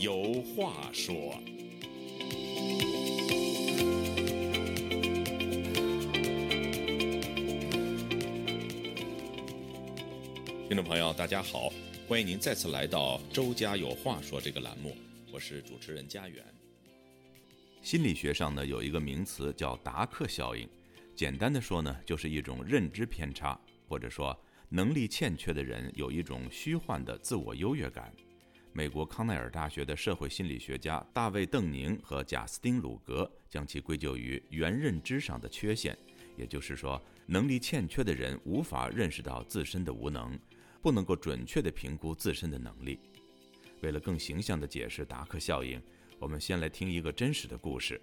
有话说。听众朋友，大家好，欢迎您再次来到《周家有话说》这个栏目，我是主持人家园。心理学上呢有一个名词叫达克效应，简单的说呢就是一种认知偏差，或者说能力欠缺的人有一种虚幻的自我优越感。美国康奈尔大学的社会心理学家大卫·邓宁和贾斯汀·鲁格将其归咎于原认知上的缺陷，也就是说，能力欠缺的人无法认识到自身的无能，不能够准确地评估自身的能力。为了更形象地解释达克效应，我们先来听一个真实的故事。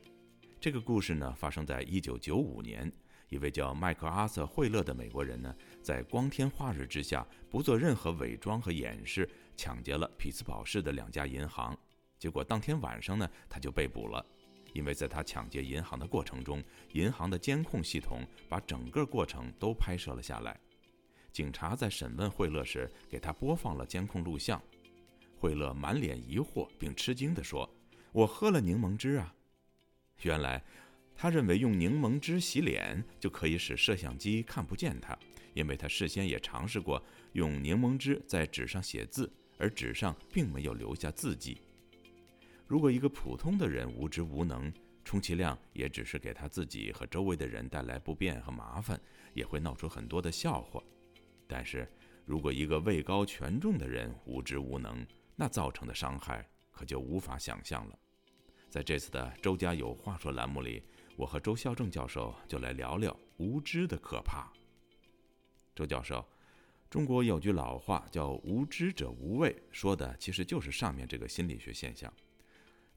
这个故事呢，发生在1995年。一位叫麦克阿瑟·惠勒的美国人呢，在光天化日之下，不做任何伪装和掩饰，抢劫了匹兹堡市的两家银行。结果当天晚上呢，他就被捕了，因为在他抢劫银行的过程中，银行的监控系统把整个过程都拍摄了下来。警察在审问惠勒时，给他播放了监控录像。惠勒满脸疑惑并吃惊地说：“我喝了柠檬汁啊！”原来。他认为用柠檬汁洗脸就可以使摄像机看不见他，因为他事先也尝试过用柠檬汁在纸上写字，而纸上并没有留下字迹。如果一个普通的人无知无能，充其量也只是给他自己和周围的人带来不便和麻烦，也会闹出很多的笑话。但是如果一个位高权重的人无知无能，那造成的伤害可就无法想象了。在这次的“周家有话说”栏目里。我和周孝正教授就来聊聊无知的可怕。周教授，中国有句老话叫“无知者无畏”，说的其实就是上面这个心理学现象。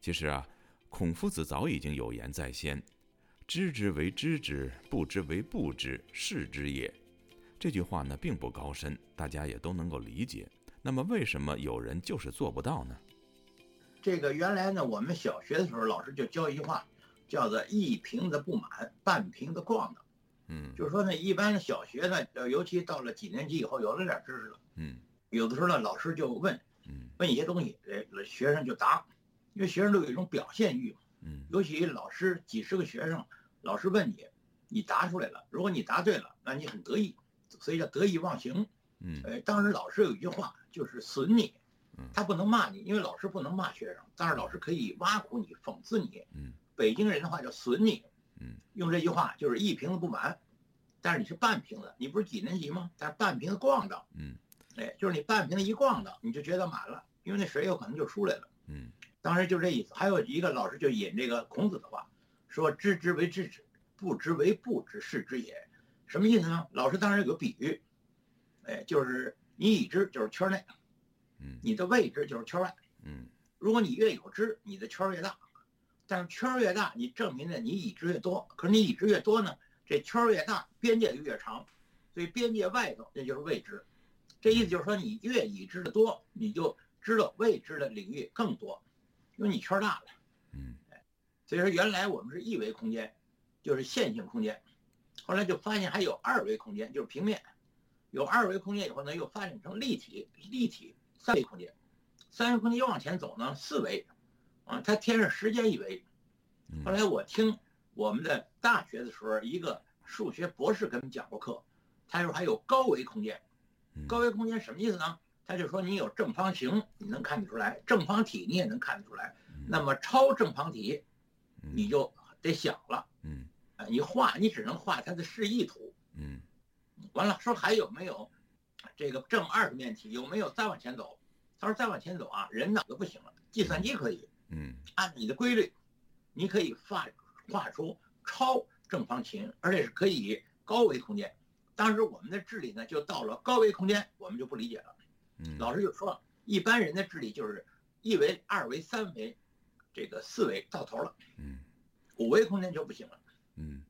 其实啊，孔夫子早已经有言在先：“知之为知之，不知为不知，是知也。”这句话呢并不高深，大家也都能够理解。那么为什么有人就是做不到呢？这个原来呢，我们小学的时候老师就教一句话。叫做一瓶子不满，半瓶子咣当。嗯，就是说呢，一般小学呢，呃，尤其到了几年级以后，有了点知识了，嗯，有的时候呢，老师就问，嗯，问一些东西，呃，学生就答，因为学生都有一种表现欲嘛，嗯，尤其老师几十个学生，老师问你，你答出来了，如果你答对了，那你很得意，所以叫得意忘形，嗯，呃，当时老师有一句话就是损你，嗯，他不能骂你，因为老师不能骂学生，但是老师可以挖苦你，讽刺你，嗯。北京人的话叫损你，嗯，用这句话就是一瓶子不满，但是你是半瓶子，你不是几年级吗？但是半瓶子逛荡，嗯，哎，就是你半瓶子一逛荡，你就觉得满了，因为那水有可能就出来了，嗯，当时就这意思。还有一个老师就引这个孔子的话，说知之为知之，不知为不知，是知也。什么意思呢？老师当时有个比喻，哎，就是你已知就是圈内，嗯，你的未知就是圈外，嗯，如果你越有知，你的圈越大。但是圈儿越大，你证明的你已知越多。可是你已知越多呢，这圈儿越大，边界就越长，所以边界外头那就是未知。这意思就是说，你越已知的多，你就知道未知的领域更多，因为你圈大了。嗯，所以说原来我们是一维空间，就是线性空间，后来就发现还有二维空间，就是平面。有二维空间以后呢，又发展成立体、立体三维空间。三维空间又往前走呢，四维。啊，它添上时间一维。后来我听我们的大学的时候，一个数学博士给我们讲过课，他说还有高维空间。高维空间什么意思呢？他就说你有正方形，你能看得出来；正方体你也能看得出来。那么超正方体，你就得想了。嗯，你画你只能画它的示意图。嗯，完了说还有没有这个正二十面体？有没有再往前走？他说再往前走啊，人脑子不行了，计算机可以。嗯，按你的规律，你可以画画出超正方形，而且是可以高维空间。当时我们的智力呢，就到了高维空间，我们就不理解了。嗯，老师就说，一般人的智力就是一维、二维、三维，这个四维到头了。嗯，五维空间就不行了。嗯，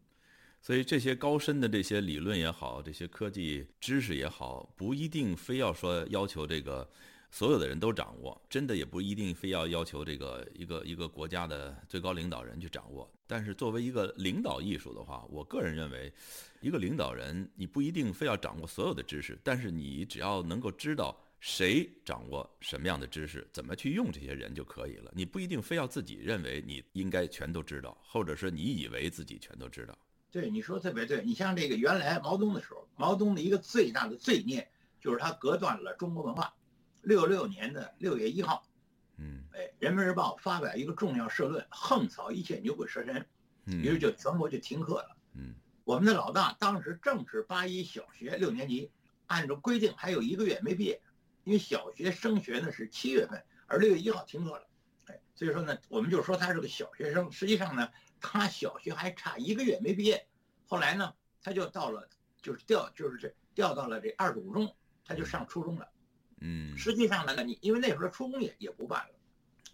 所以这些高深的这些理论也好，这些科技知识也好，不一定非要说要求这个。所有的人都掌握，真的也不一定非要要求这个一个一个国家的最高领导人去掌握。但是作为一个领导艺术的话，我个人认为，一个领导人你不一定非要掌握所有的知识，但是你只要能够知道谁掌握什么样的知识，怎么去用这些人就可以了。你不一定非要自己认为你应该全都知道，或者说你以为自己全都知道。对，你说特别对。你像这个原来毛泽东的时候，毛泽东的一个最大的罪孽就是他隔断了中国文化。六六年的六月一号，嗯，哎，《人民日报》发表一个重要社论，横扫一切牛鬼蛇神，于是就全国就停课了。嗯，我们的老大当时正是八一小学六年级，按照规定还有一个月没毕业，因为小学升学呢是七月份，而六月一号停课了。哎，所以说呢，我们就说他是个小学生，实际上呢，他小学还差一个月没毕业。后来呢，他就到了，就是调，就是这调到了这二十五中，他就上初中了。嗯，实际上呢，你因为那时候出工也也不办了，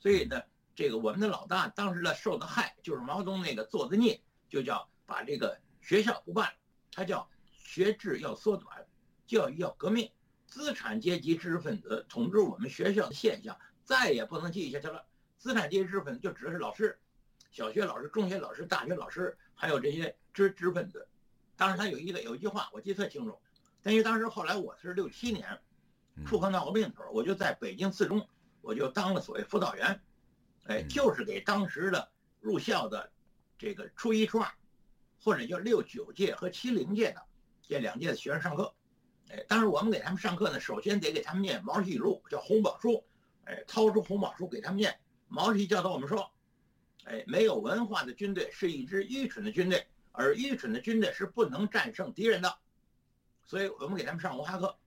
所以呢，这个我们的老大当时呢受的害就是毛泽东那个做的孽，就叫把这个学校不办了，他叫学制要缩短，教育要革命，资产阶级知识分子统治我们学校的现象再也不能继续下去了。资产阶级知识分子就指的是老师，小学老师、中学老师、大学老师，还有这些知知识分子。当时他有一个有一句话我记得特清楚，但因为当时后来我是六七年。妇科闹过病的时候，我就在北京四中，我就当了所谓辅导员，哎，就是给当时的入校的这个初一、初二，或者叫六九届和七零届的这两届的学生上课，哎，当时我们给他们上课呢，首先得给他们念毛主席语录，叫红宝书，哎，掏出红宝书给他们念。毛主席教导我们说，哎，没有文化的军队是一支愚蠢的军队，而愚蠢的军队是不能战胜敌人的，所以我们给他们上文化课。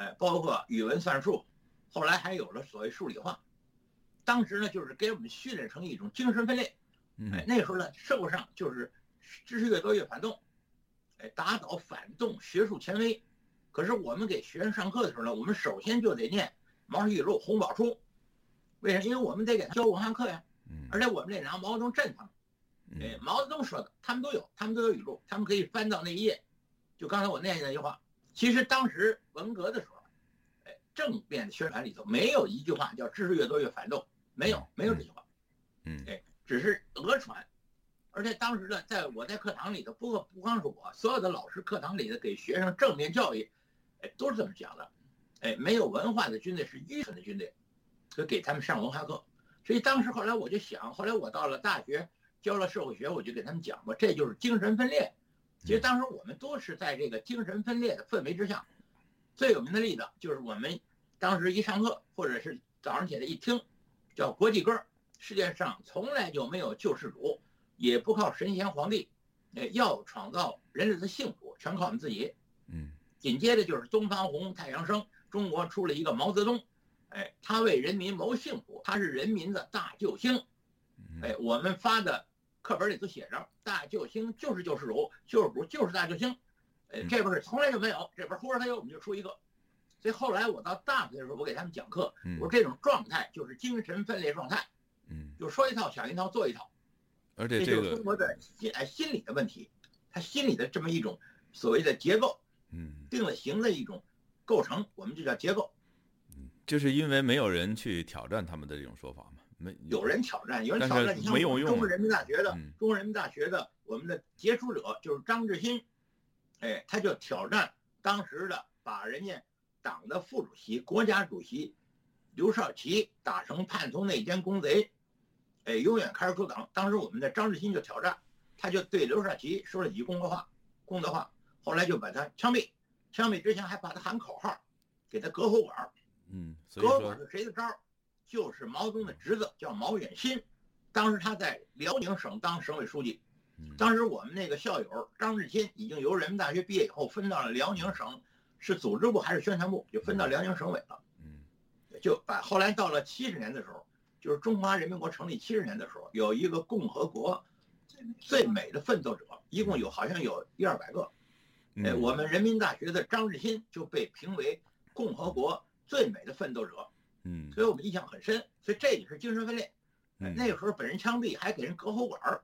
哎，包括语文、算术，后来还有了所谓数理化。当时呢，就是给我们训练成一种精神分裂。哎，那时候呢，社会上就是知识越多越反动，哎，打倒反动学术权威。可是我们给学生上课的时候呢，我们首先就得念毛主席语录、红宝书。为啥？因为我们得给他教文化课呀。而且我们得拿毛泽东镇他们。哎，毛泽东说的，他们都有，他们都有语录，他们可以翻到那一页。就刚才我念那句话。其实当时文革的时候，哎，正面的宣传里头没有一句话叫“知识越多越反动”，没有，没有这句话，嗯，哎，只是讹传。而且当时呢，在我在课堂里头，不不光是我，所有的老师课堂里的给学生正面教育，哎，都是这么讲的，哎，没有文化的军队是愚蠢的军队，就给他们上文化课。所以当时后来我就想，后来我到了大学教了社会学，我就给他们讲过，这就是精神分裂。其实当时我们都是在这个精神分裂的氛围之下，最有名的例子就是我们当时一上课，或者是早上起来一听，叫国际歌，世界上从来就没有救世主，也不靠神仙皇帝，哎，要创造人类的幸福，全靠我们自己。嗯，紧接着就是东方红，太阳升，中国出了一个毛泽东，哎，他为人民谋幸福，他是人民的大救星，哎，我们发的。课本里都写着“大救星就是救世主，救世主就是大救星”，哎，这边是从来就没有，这边忽然他有，我们就出一个。所以后来我到大学的时候，我给他们讲课，我说这种状态就是精神分裂状态，嗯，就说一套想一套做一套，而且这个中国的心哎心理的问题，他心理的这么一种所谓的结构，嗯，定了型的一种构成，我们就叫结构，嗯，就是因为没有人去挑战他们的这种说法嘛。没有人挑战，有人挑战。你像中国人民大学的，中国人民大学的我们的杰出者就是张志新，哎，他就挑战当时的把人家党的副主席、国家主席刘少奇打成叛徒内奸公贼，哎，永远开除出党。当时我们的张志新就挑战，他就对刘少奇说了几句公德话，公德话，后来就把他枪毙，枪毙之前还把他喊口号，给他隔喉管嗯，隔喉管是谁的招儿？就是毛泽东的侄子叫毛远新，当时他在辽宁省当省委书记。当时我们那个校友张志新已经由人民大学毕业以后分到了辽宁省，是组织部还是宣传部，就分到辽宁省委了。嗯，就把后来到了七十年的时候，就是中华人民国成立七十年的时候，有一个共和国最美的奋斗者，一共有好像有一二百个。哎，我们人民大学的张志新就被评为共和国最美的奋斗者。嗯，所以我们印象很深，所以这也是精神分裂。那个时候本人枪毙，还给人割喉管儿。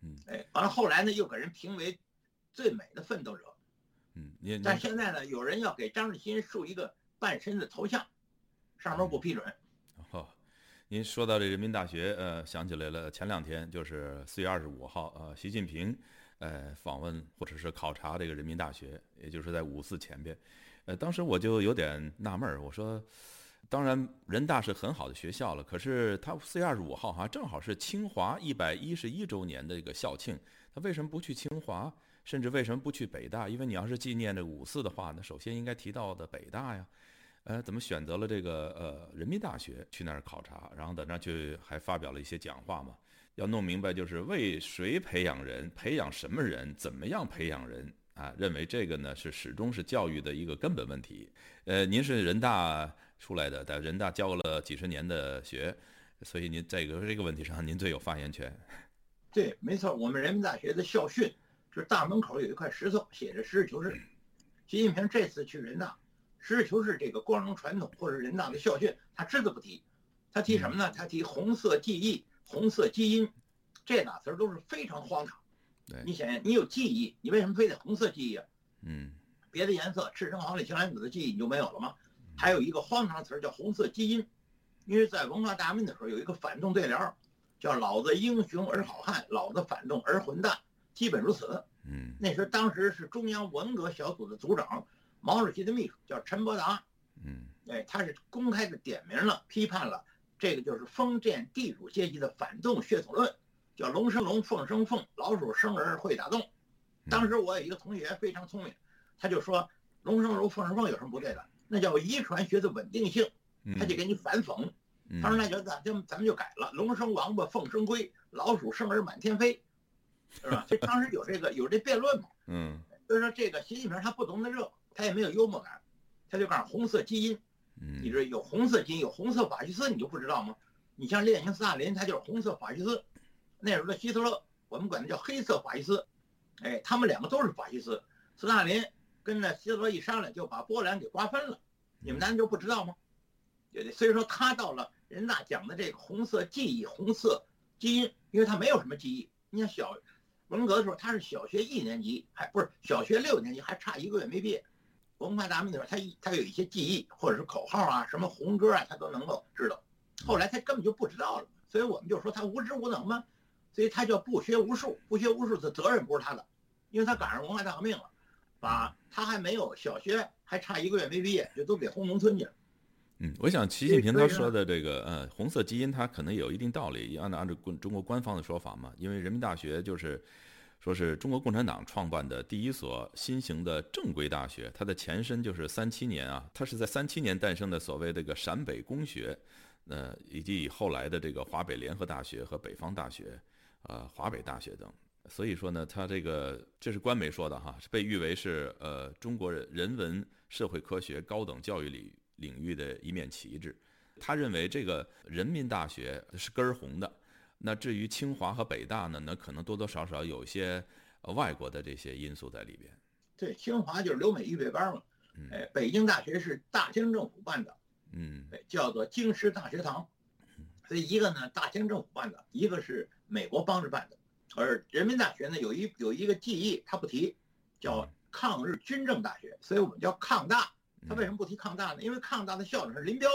嗯，哎，完了后来呢，又给人评为最美的奋斗者。嗯，但现在呢，有人要给张志新竖一个半身的头像，上面不批准。哦，您说到这人民大学，呃，想起来了，前两天就是四月二十五号，呃，习近平，呃，访问或者是考察这个人民大学，也就是在五四前边。呃，当时我就有点纳闷儿，我说，当然人大是很好的学校了，可是他四月二十五号哈正好是清华一百一十一周年的一个校庆，他为什么不去清华，甚至为什么不去北大？因为你要是纪念这五四的话，那首先应该提到的北大呀，呃，怎么选择了这个呃人民大学去那儿考察，然后在那儿去还发表了一些讲话嘛？要弄明白就是为谁培养人，培养什么人，怎么样培养人。啊，认为这个呢是始终是教育的一个根本问题。呃，您是人大出来的，在人大教了几十年的学，所以您在这个这个问题上您最有发言权。对，没错，我们人民大学的校训就是大门口有一块石头，写着“实事求是”。习近平这次去人大，“实事求是”这个光荣传统或者人大的校训，他只字不提。他提什么呢？他提红色记忆、红色基因，这俩词儿都是非常荒唐。你想想，你有记忆，你为什么非得红色记忆啊？嗯，别的颜色，赤橙黄绿青蓝紫的记忆你就没有了吗？还有一个荒唐词儿叫红色基因，因为在文化大革命的时候有一个反动对联，叫“老子英雄而好汉，老子反动而混蛋”，基本如此。嗯，那时当时是中央文革小组的组长，毛主席的秘书叫陈伯达。嗯，哎，他是公开的点名了，批判了这个就是封建地主阶级的反动血统论。叫龙生龙，凤生凤，老鼠生儿会打洞。当时我有一个同学非常聪明，他就说龙生龙，凤生凤有什么不对的？那叫遗传学的稳定性。他就给你反讽，他说那就咱就咱们就改了，龙生王八，凤生龟，老鼠生儿满天飞，是吧？就当时有这个有这辩论嘛。嗯。所以说这个习近平他不懂得这，他也没有幽默感，他就告诉红色基因。嗯。你这有红色基因，有红色法西斯，你就不知道吗？你像列宁、斯大林，他就是红色法西斯。那时候的希特勒，我们管他叫黑色法西斯，哎，他们两个都是法西斯。斯大林跟那希特勒一商量，就把波兰给瓜分了。你们难道就不知道吗？所以说他到了人大讲的这个红色记忆、红色基因，因为他没有什么记忆。你看小文革的时候，他是小学一年级，还不是小学六年级，还差一个月没毕业。文化大革命的时候，他他有一些记忆，或者是口号啊，什么红歌啊，他都能够知道。后来他根本就不知道了，所以我们就说他无知无能吗？所以他叫不学无术，不学无术的责任不是他的，因为他赶上文化大革命了，把他还没有小学，还差一个月没毕业，就都给轰农村去了。嗯，我想习近平他说的这个呃红色基因，他可能有一定道理，按照按照中国官方的说法嘛，因为人民大学就是说是中国共产党创办的第一所新型的正规大学，它的前身就是三七年啊，它是在三七年诞生的所谓这个陕北公学，呃，以及以后来的这个华北联合大学和北方大学。呃，华北大学等，所以说呢，他这个这是官媒说的哈，被誉为是呃中国人文社会科学高等教育领领域的一面旗帜。他认为这个人民大学是根儿红的，那至于清华和北大呢，那可能多多少少有些外国的这些因素在里边。对，清华就是留美预备班嘛，哎，北京大学是大清政府办的，嗯，叫做京师大学堂。所以一个呢，大清政府办的，一个是。美国帮着办的，而人民大学呢有一有一个记忆，他不提，叫抗日军政大学，所以我们叫抗大。他为什么不提抗大呢？因为抗大的校长是林彪，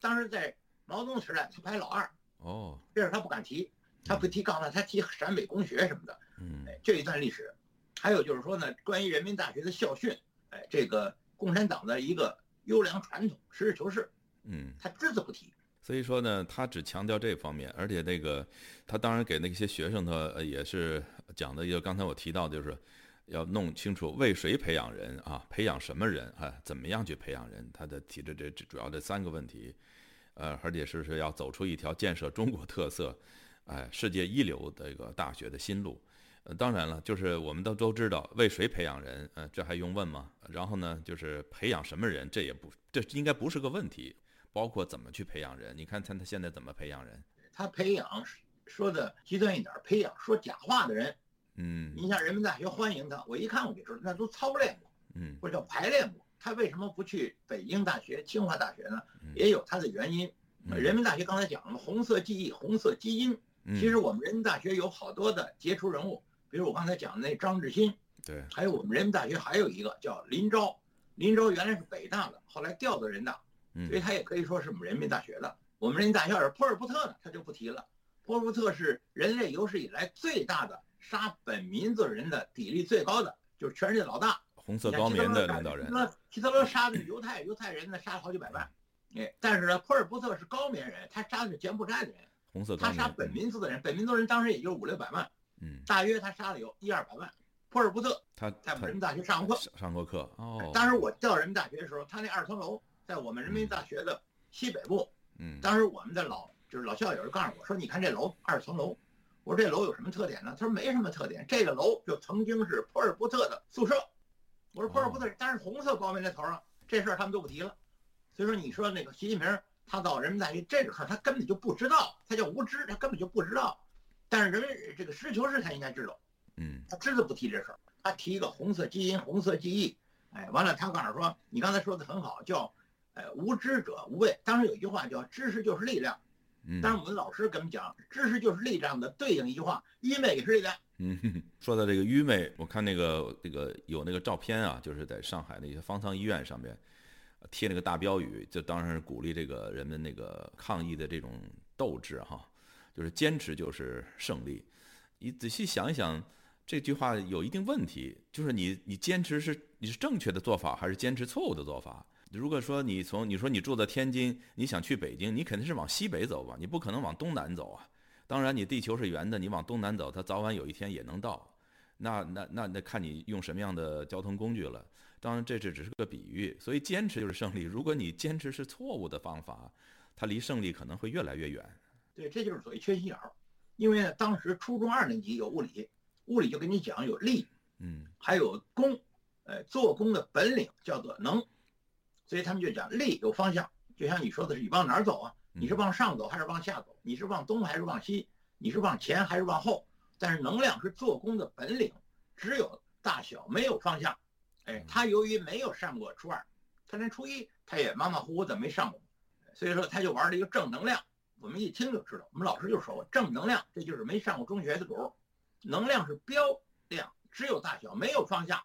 当时在毛泽东时代他排老二。哦，这是他不敢提，他不提抗大，他提陕北公学什么的。嗯，这一段历史，还有就是说呢，关于人民大学的校训，哎，这个共产党的一个优良传统，实事求是。嗯，他只字不提。所以说呢，他只强调这方面，而且那个，他当然给那些学生他也是讲的，就刚才我提到，就是要弄清楚为谁培养人啊，培养什么人啊，怎么样去培养人，他的提的这主要这三个问题，呃，而且是是要走出一条建设中国特色，哎，世界一流的一个大学的新路。呃，当然了，就是我们都都知道为谁培养人，呃，这还用问吗？然后呢，就是培养什么人，这也不，这应该不是个问题。包括怎么去培养人？你看他他现在怎么培养人？他培养说的极端一点，培养说假话的人。嗯，你像人民大学欢迎他，我一看我就知道那都操练过，嗯，或者叫排练过。他为什么不去北京大学、清华大学呢？也有他的原因。人民大学刚才讲了红色记忆、红色基因。其实我们人民大学有好多的杰出人物，比如我刚才讲的那张志新，对，还有我们人民大学还有一个叫林昭，林昭原来是北大的，后来调到人大。所以他也可以说是我们人民大学的。我们人民大学是波尔布特呢，他就不提了。波尔布特是人类有史以来最大的杀本民族人的比例最高的，就是全世界老大。红色高棉的领导人。希特勒杀的是犹太犹太人呢，杀了好几百万。哎，但是呢，普尔布特是高棉人，他杀的是柬埔寨的人。红色他杀本民族的人，本民族人当时也就五六百万。嗯，大约他杀了有一二百万。普尔布特他在人民大学上过课，上过课哦。当时我调人民大学的时候，他那二层楼在我们人民大学的西北部。嗯，当时我们的老就是老校友就告诉我说：“你看这楼二层楼。”我说：“这楼有什么特点呢？”他说：“没什么特点，这个楼就曾经是普尔布特的宿舍。”我说：“普尔布特，但是红色高棉在头上，这事儿他们都不提了。”所以说，你说那个习近平他到人民大学这个事儿，他根本就不知道，他叫无知，他根本就不知道。但是人们这个实事求是，他应该知道。嗯，他知道不提这事儿，他提一个红色基因、红色记忆。哎，完了，他告诉说：“你刚才说的很好，叫。”呃，无知者无畏。当时有一句话叫“知识就是力量”，嗯，当时我们老师给我们讲，“知识就是力量”的对应一句话，“愚昧也是力量”。嗯，说到这个愚昧，我看那个那个有那个照片啊，就是在上海的一些方舱医院上面贴那个大标语，就当然是鼓励这个人们那个抗议的这种斗志哈，就是坚持就是胜利。你仔细想一想，这句话有一定问题，就是你你坚持是你是正确的做法，还是坚持错误的做法？如果说你从你说你住在天津，你想去北京，你肯定是往西北走吧？你不可能往东南走啊。当然，你地球是圆的，你往东南走，它早晚有一天也能到。那那那那看你用什么样的交通工具了。当然，这这只是个比喻。所以坚持就是胜利。如果你坚持是错误的方法，它离胜利可能会越来越远。对，这就是所谓缺心眼儿。因为呢，当时初中二年级有物理，物理就跟你讲有力，嗯，还有功，呃，做工的本领叫做能。所以他们就讲力有方向，就像你说的是，你往哪儿走啊？你是往上走还是往下走？你是往东还是往西？你是往前还是往后？但是能量是做工的本领，只有大小没有方向。哎，他由于没有上过初二，他连初一他也马马虎虎的没上过，所以说他就玩了一个正能量。我们一听就知道，我们老师就说过，正能量这就是没上过中学的主。能量是标量，只有大小没有方向。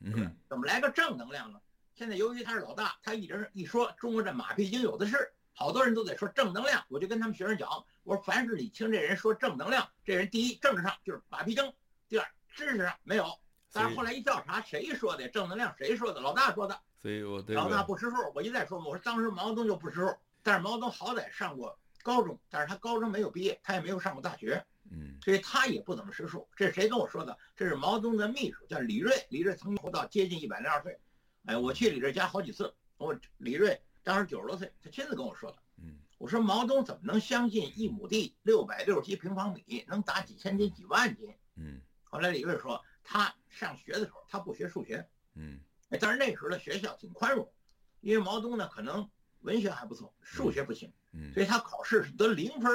嗯，怎么来个正能量呢？现在由于他是老大，他一直一说中国这马屁精有的是，好多人都在说正能量。我就跟他们学生讲，我说凡是你听这人说正能量，这人第一政治上就是马屁精，第二知识上没有。但是后来一调查，谁说的正能量？谁说的？老大说的。所以我老大不识数。我一再说嘛，我说当时毛泽东就不识数，但是毛泽东好歹上过高中，但是他高中没有毕业，他也没有上过大学，嗯，所以他也不怎么识数。这是谁跟我说的？这是毛泽东的秘书，叫李锐。李锐曾经活到接近一百零二岁。哎，我去李瑞家好几次。我李瑞当时九十多岁，他亲自跟我说的。嗯，我说毛泽东怎么能相信一亩地六百六十七平方米能打几千斤几万斤？嗯，后来李瑞说，他上学的时候他不学数学。嗯，哎，但是那时候的学校挺宽容，因为毛泽东呢可能文学还不错，数学不行。嗯，所以他考试是得零分。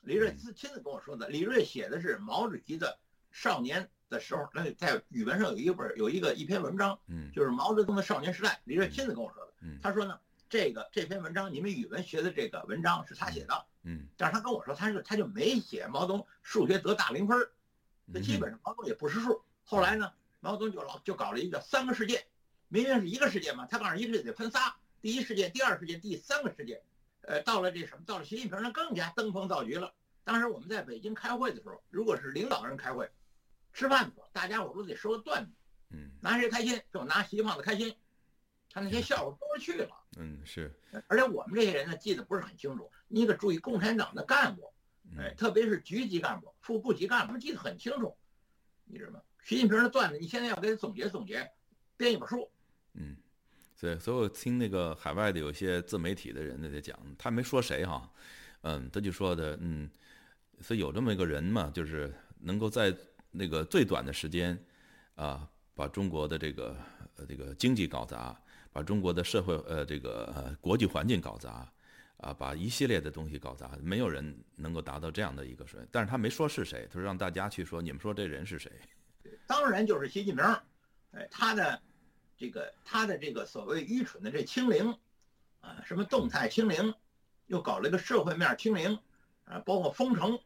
李瑞自亲自跟我说的。李瑞写的是毛主席的少年。的时候，那在语文上有一本有一个一篇文章，嗯，就是毛泽东的少年时代，李瑞亲自跟我说的，嗯，他说呢，这个这篇文章你们语文学的这个文章是他写的，嗯，但是他跟我说，他是他就没写毛泽东数学得大零分，那基本上毛泽东也不识数。后来呢，毛泽东就老就搞了一个三个世界，明明是一个世界嘛，他告诉一个世界得分仨，第一世界、第二世界、第三个世界，呃，到了这什么，到了习近平那更加登峰造极了。当时我们在北京开会的时候，如果是领导人开会。吃饭的时候，大家伙都得说个段子，嗯，拿谁开心就拿习胖子开心，他那些笑话多了去了，嗯是，而且我们这些人呢记得不是很清楚，你得注意共产党的干部，哎，特别是局级干部、副部级干部，记得很清楚，你知道吗？习近平的段子，你现在要给他总结总结，编一本书，嗯，对所以我听那个海外的有些自媒体的人在讲，他没说谁哈，嗯，他就说的，嗯，所以有这么一个人嘛，就是能够在。那个最短的时间，啊，把中国的这个呃这个经济搞砸，把中国的社会呃这个呃国际环境搞砸，啊，把一系列的东西搞砸，没有人能够达到这样的一个水平。但是他没说是谁，他说让大家去说，你们说这人是谁？当然就是习近平，哎，他的这个他的这个所谓愚蠢的这清零，啊，什么动态清零，又搞了一个社会面清零，啊，包括封城，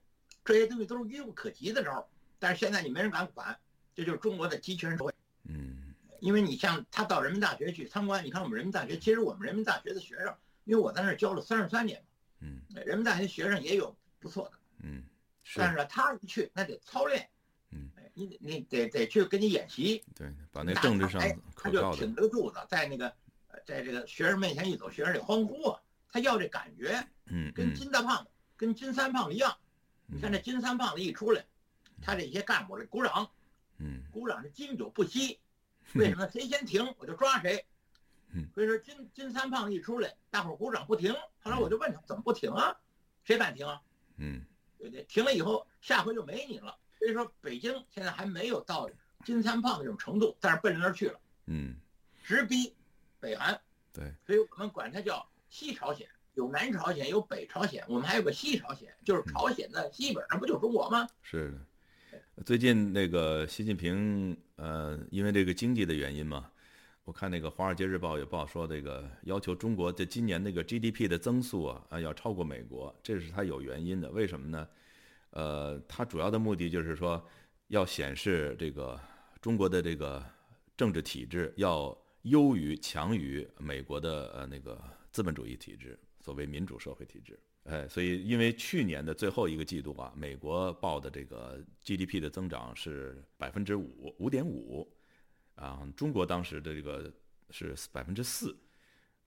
这些东西都是愚不可及的招儿。但是现在你没人敢管，这就是中国的集权社会。嗯，因为你像他到人民大学去参观，你看我们人民大学，其实我们人民大学的学生，因为我在那儿教了三十三年嘛，嗯，人民大学学生也有不错的，嗯，但是呢，他一去那得操练，嗯，哎，你你得得去跟你演习。对，把那政治上他就挺着个柱子，在那个在这个学生面前一走，学生得欢呼啊，他要这感觉。嗯，跟金大胖、跟金三胖一样。你看这金三胖子一出来，他这些干部的鼓掌，嗯，鼓掌是经久不息。为什么？谁先停我就抓谁。所以说金金三胖一出来，大伙鼓掌不停。后来我就问他怎么不停啊？谁敢停啊？嗯，对对，停了以后下回就没你了。所以说北京现在还没有到金三胖这种程度，但是奔着那儿去了。嗯，直逼北韩。对，所以我们管它叫西朝鲜。有南朝鲜，有北朝鲜，我们还有个西朝鲜，就是朝鲜的西边上不就是中国吗？是的，最近那个习近平，呃，因为这个经济的原因嘛，我看那个《华尔街日报》也报说，这个要求中国在今年那个 GDP 的增速啊，啊要超过美国，这是他有原因的。为什么呢？呃，他主要的目的就是说，要显示这个中国的这个政治体制要优于、强于美国的呃那个资本主义体制。所谓民主社会体制，哎，所以因为去年的最后一个季度啊，美国报的这个 GDP 的增长是百分之五五点五，啊，中国当时的这个是百分之四，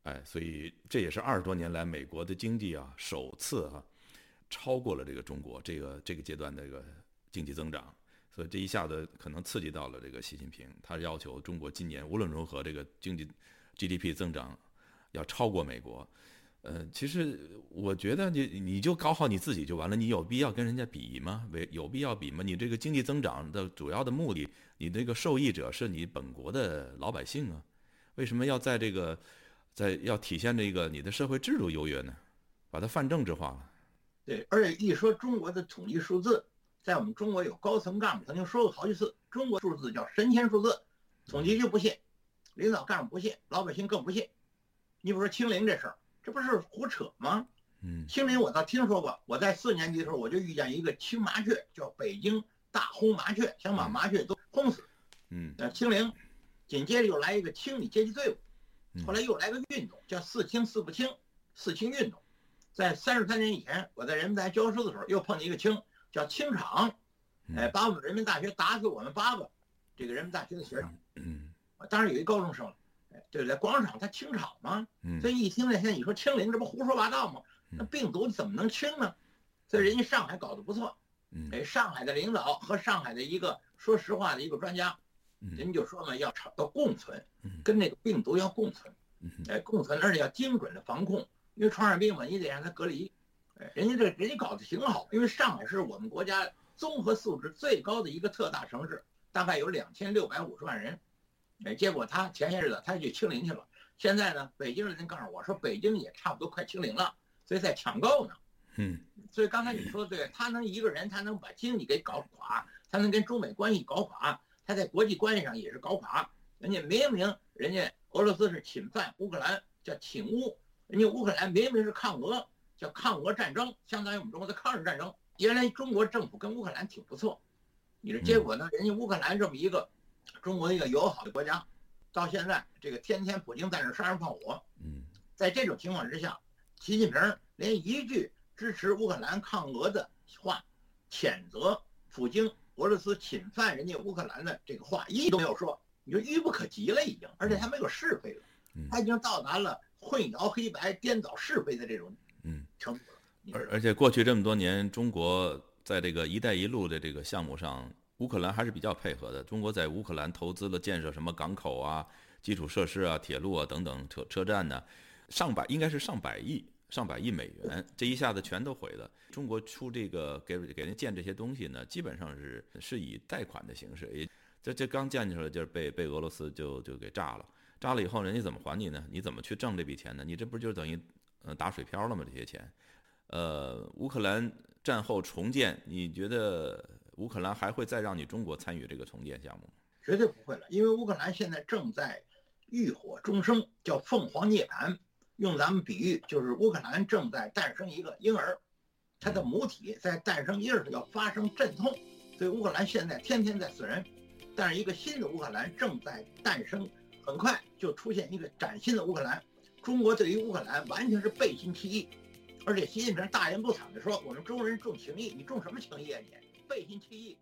哎，所以这也是二十多年来美国的经济啊首次啊超过了这个中国这个这个阶段的这个经济增长，所以这一下子可能刺激到了这个习近平，他要求中国今年无论如何这个经济 GDP 增长要超过美国。呃，其实我觉得你你就搞好你自己就完了，你有必要跟人家比吗？为有必要比吗？你这个经济增长的主要的目的，你这个受益者是你本国的老百姓啊，为什么要在这个在要体现这个你的社会制度优越呢？把它泛政治化了。对，而且一说中国的统计数字，在我们中国有高层干部曾经说过好几次，中国数字叫神仙数字，统计局不信，领导干部不信，老百姓更不信。你比如说清零这事儿。这不是胡扯吗？嗯，清零我倒听说过。我在四年级的时候，我就遇见一个青麻雀，叫北京大轰麻雀，想把麻雀都轰死。嗯，呃，清零，紧接着又来一个清理阶级队伍，后来又来个运动，叫四清四不清，四清运动。在三十三年以前，我在人民大学教书的时候，又碰见一个清，叫清场，哎，把我们人民大学打死我们八个，这个人民大学的学生。嗯，当时有一高中生了。对不对广场它清场吗？所以一听那些你说清零，这不胡说八道吗？那病毒怎么能清呢？所以人家上海搞得不错，哎，上海的领导和上海的一个说实话的一个专家，人就说嘛，要要共存，跟那个病毒要共存，哎，共存，而且要精准的防控，因为传染病嘛，你得让它隔离，哎，人家这人家搞得挺好，因为上海是我们国家综合素质最高的一个特大城市，大概有两千六百五十万人。哎，结果他前些日子他就清零去了。现在呢，北京的人告诉我说，北京也差不多快清零了，所以在抢购呢。嗯，所以刚才你说的对，他能一个人，他能把经济给搞垮，他能跟中美关系搞垮，他在国际关系上也是搞垮。人家明明人家俄罗斯是侵犯乌克兰，叫侵乌；人家乌克兰明明是抗俄，叫抗俄战争，相当于我们中国的抗日战争。原来中国政府跟乌克兰挺不错，你说结果呢？人家乌克兰这么一个。中国一个友好的国家，到现在这个天天普京在那杀人放火。嗯，在这种情况之下，习近平连一句支持乌克兰抗俄的话，谴责普京俄罗斯侵犯人家乌克兰的这个话一都没有说，你就愚不可及了已经，而且他没有是非了，他已经到达了混淆黑白、颠倒是非的这种嗯程度了。而而且过去这么多年，中国在这个“一带一路”的这个项目上。乌克兰还是比较配合的。中国在乌克兰投资了建设什么港口啊、基础设施啊、铁路啊等等车车站呢，上百应该是上百亿、上百亿美元，这一下子全都毁了。中国出这个给给人建这些东西呢，基本上是是以贷款的形式，也这这刚建出来就是被被俄罗斯就就给炸了，炸了以后人家怎么还你呢？你怎么去挣这笔钱呢？你这不就等于呃打水漂了吗？这些钱，呃，乌克兰战后重建，你觉得？乌克兰还会再让你中国参与这个重建项目吗？绝对不会了，因为乌克兰现在正在浴火重生，叫凤凰涅槃。用咱们比喻，就是乌克兰正在诞生一个婴儿，它的母体在诞生婴儿要发生阵痛，所以乌克兰现在天天在死人。但是一个新的乌克兰正在诞生，很快就出现一个崭新的乌克兰。中国对于乌克兰完全是背信弃义，而且习近平大言不惭地说：“我们中国人重情义，你重什么情义啊你？”背信弃义。